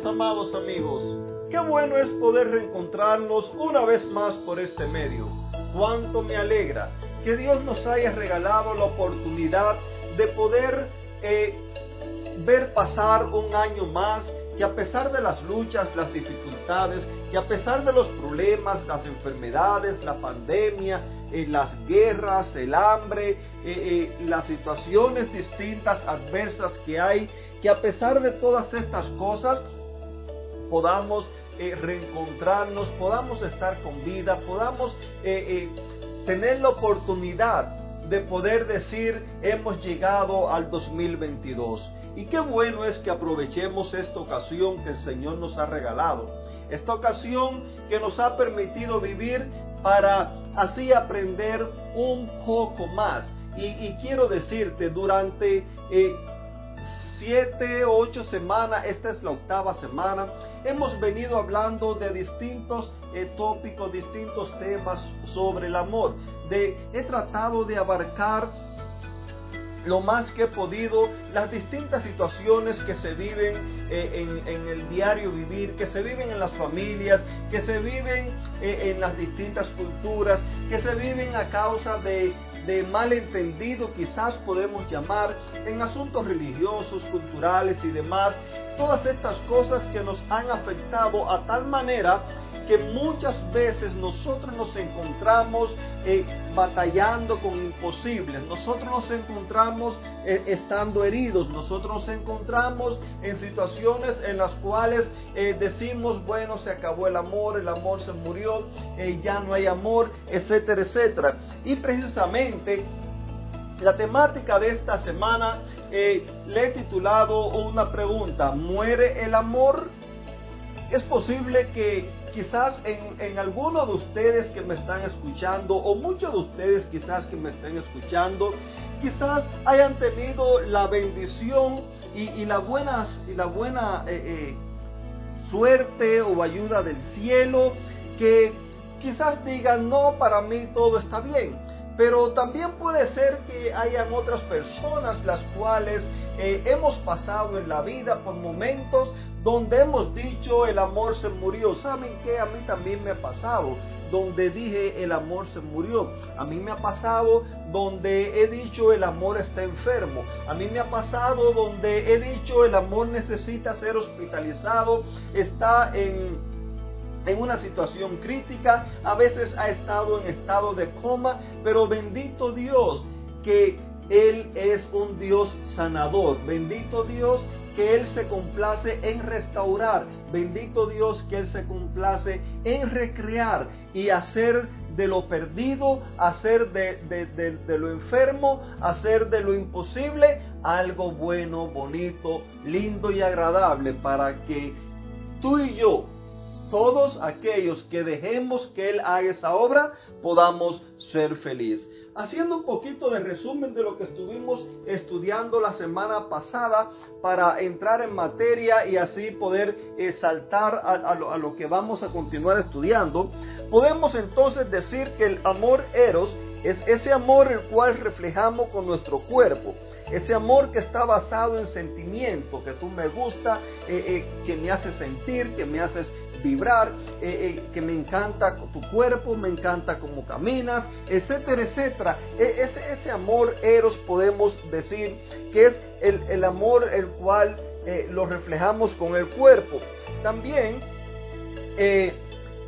amados amigos, qué bueno es poder reencontrarnos una vez más por este medio. Cuánto me alegra que Dios nos haya regalado la oportunidad de poder eh, ver pasar un año más que a pesar de las luchas, las dificultades, que a pesar de los problemas, las enfermedades, la pandemia, eh, las guerras, el hambre, eh, las situaciones distintas, adversas que hay, que a pesar de todas estas cosas podamos eh, reencontrarnos, podamos estar con vida, podamos eh, eh, tener la oportunidad de poder decir hemos llegado al 2022. Y qué bueno es que aprovechemos esta ocasión que el Señor nos ha regalado. Esta ocasión que nos ha permitido vivir para así aprender un poco más. Y, quiero decirte, durante siete, ocho semanas, esta es la octava semana, hemos venido hablando de distintos eh, tópicos, distintos temas sobre el amor. He tratado de abarcar lo más que he podido las distintas situaciones que se viven eh, en, el diario vivir, que se viven en las familias, que se viven eh, en las distintas culturas, que se viven a causa de de malentendido quizás podemos llamar en asuntos religiosos, culturales y demás, todas estas cosas que nos han afectado a tal manera que muchas veces nosotros nos encontramos eh, batallando con imposibles, nosotros nos encontramos eh, estando heridos, nosotros nos encontramos en situaciones en las cuales eh, decimos, bueno, se acabó el amor, el amor se murió, ya no hay amor, etcétera, etcétera. Y precisamente la temática de esta semana le he titulado una pregunta, ¿muere el amor? Es posible que quizás en, en alguno de ustedes que me están escuchando, o muchos de ustedes quizás que me estén escuchando, quizás hayan tenido la bendición y, la buena, y la buena eh, eh, suerte o ayuda del cielo, que quizás digan, no, para mí todo está bien. Pero también puede ser que hayan otras personas las cuales eh, hemos pasado en la vida por momentos donde hemos dicho el amor se murió. ¿Saben qué? A mí también me ha pasado donde dije el amor se murió. A mí me ha pasado donde he dicho el amor está enfermo. A mí me ha pasado donde he dicho el amor necesita ser hospitalizado, está en, en una situación crítica, a veces ha estado en estado de coma, pero bendito Dios que Él es un Dios sanador. Bendito Dios que Él se complace en restaurar. Bendito Dios que Él se complace en recrear y hacer de lo perdido, hacer de, lo enfermo, hacer de lo imposible algo bueno, bonito, lindo y agradable para que tú y yo, todos aquellos que dejemos que Él haga esa obra, podamos ser felices. Haciendo un poquito de resumen de lo que estuvimos estudiando la semana pasada para entrar en materia y así poder eh, saltar a, lo, a lo que vamos a continuar estudiando, podemos entonces decir que el amor eros es ese amor el cual reflejamos con nuestro cuerpo. Ese amor que está basado en sentimiento, que tú me gusta, eh, eh, que me hace sentir, que me haces vibrar, eh, que me encanta tu cuerpo, me encanta cómo caminas, etcétera, etcétera. E, ese, ese, amor eros podemos decir que es el, el amor el cual lo reflejamos con el cuerpo. También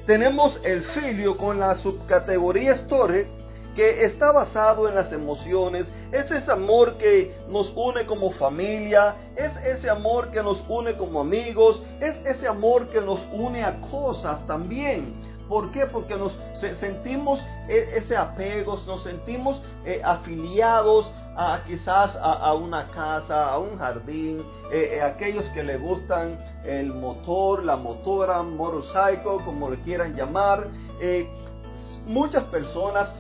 tenemos el filio con la subcategoría store que está basado en las emociones, es ese amor que nos une como familia, es ese amor que nos une como amigos, es ese amor que nos une a cosas también. ¿Por qué? Porque nos sentimos e, ese apego, nos sentimos eh, afiliados a quizás a, una casa, a un jardín, eh, eh, aquellos que le gustan el motor, la motora, motorcycle, como le quieran llamar. muchas personas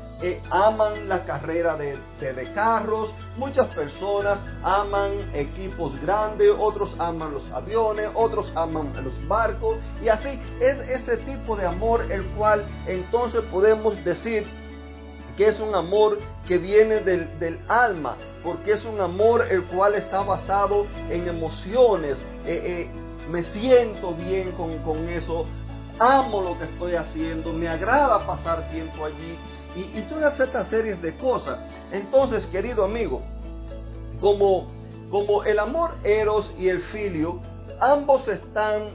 aman la carrera de, de, carros, muchas personas aman equipos grandes, otros aman los aviones, otros aman los barcos. Y así es ese tipo de amor el cual entonces podemos decir que es un amor que viene del, del alma, porque es un amor el cual está basado en emociones, eh, eh, me siento bien con, con eso, amo lo que estoy haciendo, me agrada pasar tiempo allí y, y todas estas series de cosas. Entonces, querido amigo, como, como el amor eros y el filio, ambos están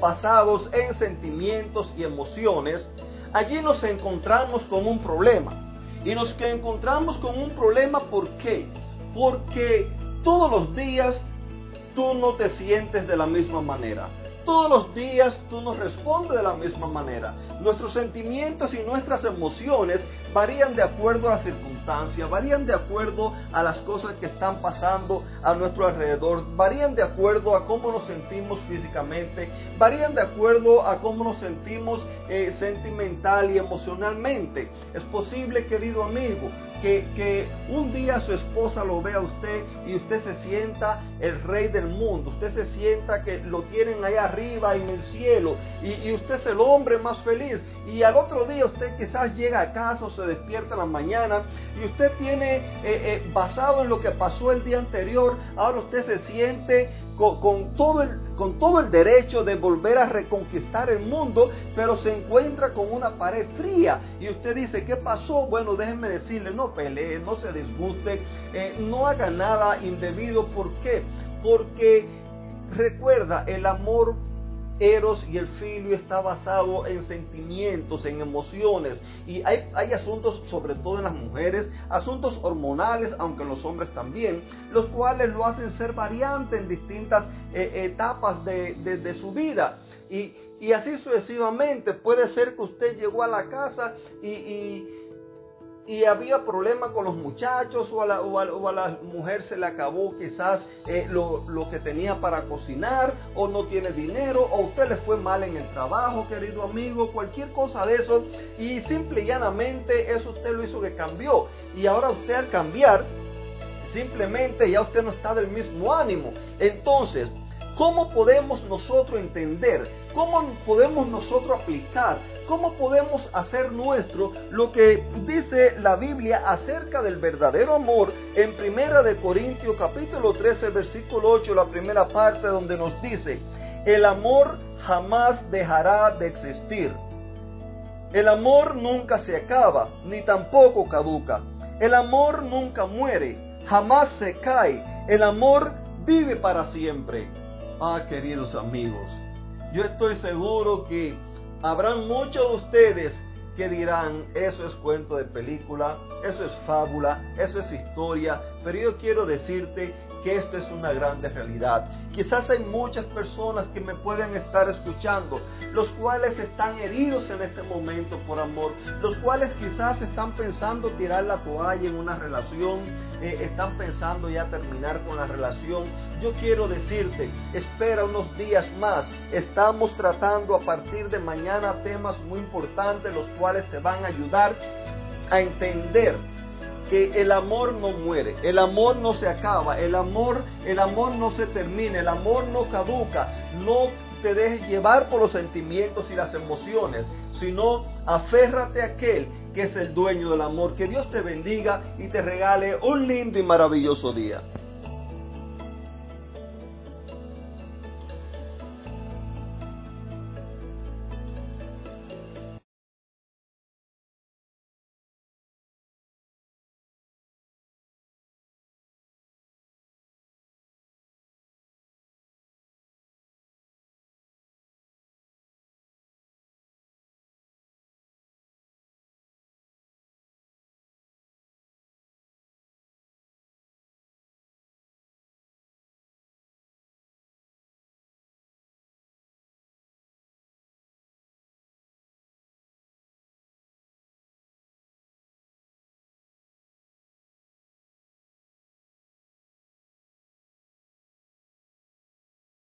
basados en sentimientos y emociones, allí nos encontramos con un problema. Y nos encontramos con un problema, ¿por qué? Porque todos los días tú no te sientes de la misma manera. Todos los días tú nos respondes de la misma manera. Nuestros sentimientos y nuestras emociones varían de acuerdo a las circunstancias, varían de acuerdo a las cosas que están pasando a nuestro alrededor, varían de acuerdo a cómo nos sentimos físicamente, varían de acuerdo a cómo nos sentimos eh, sentimental y emocionalmente. Es posible, querido amigo, que, un día su esposa lo vea a usted y usted se sienta el rey del mundo, usted se sienta que lo tienen ahí arriba en el cielo y, usted es el hombre más feliz y al otro día usted quizás llega a casa o se despierta en la mañana y usted tiene, eh, eh, basado en lo que pasó el día anterior, ahora usted se siente con, todo el, con todo el derecho de volver a reconquistar el mundo, pero se encuentra con una pared fría. Y usted dice, ¿qué pasó? Bueno, déjenme decirle, no pelee, no se disguste, eh, no haga nada indebido. ¿Por qué? Porque recuerda, el amor Eros y el filio está basado en sentimientos, en emociones. Y hay, hay, asuntos, sobre todo en las mujeres, asuntos hormonales, aunque en los hombres también, los cuales lo hacen ser variante en distintas eh, etapas de, de, su vida. Y, y, así sucesivamente. Puede ser que usted llegó a la casa y y había problemas con los muchachos o a, la, o, a, la, mujer se le acabó quizás eh, lo, lo, que tenía para cocinar o no tiene dinero o usted le fue mal en el trabajo, querido amigo, cualquier cosa de eso y simple y llanamente eso usted lo hizo que cambió y ahora usted al cambiar simplemente ya usted no está del mismo ánimo. Entonces, ¿cómo podemos nosotros entender? ¿Cómo podemos nosotros aplicar ¿Cómo podemos hacer nuestro lo que dice la Biblia acerca del verdadero amor en Primera de Corintios capítulo 13 versículo 8, la primera parte donde nos dice, el amor jamás dejará de existir. El amor nunca se acaba, ni tampoco caduca. El amor nunca muere, jamás se cae. El amor vive para siempre. Ah, queridos amigos, yo estoy seguro que Habrán muchos de ustedes que dirán, eso es cuento de película, eso es fábula, eso es historia, pero yo quiero decirte que esto es una grande realidad. Quizás hay muchas personas que me pueden estar escuchando, los cuales están heridos en este momento por amor, los cuales quizás están pensando tirar la toalla en una relación, eh, están pensando ya terminar con la relación. Yo quiero decirte, espera unos días más, estamos tratando a partir de mañana temas muy importantes, los cuales te van a ayudar a entender que el amor no muere, el amor no se acaba, el amor, el amor no se termina, el amor no caduca, no te dejes llevar por los sentimientos y las emociones, sino aférrate a aquel que es el dueño del amor. Que Dios te bendiga y te regale un lindo y maravilloso día.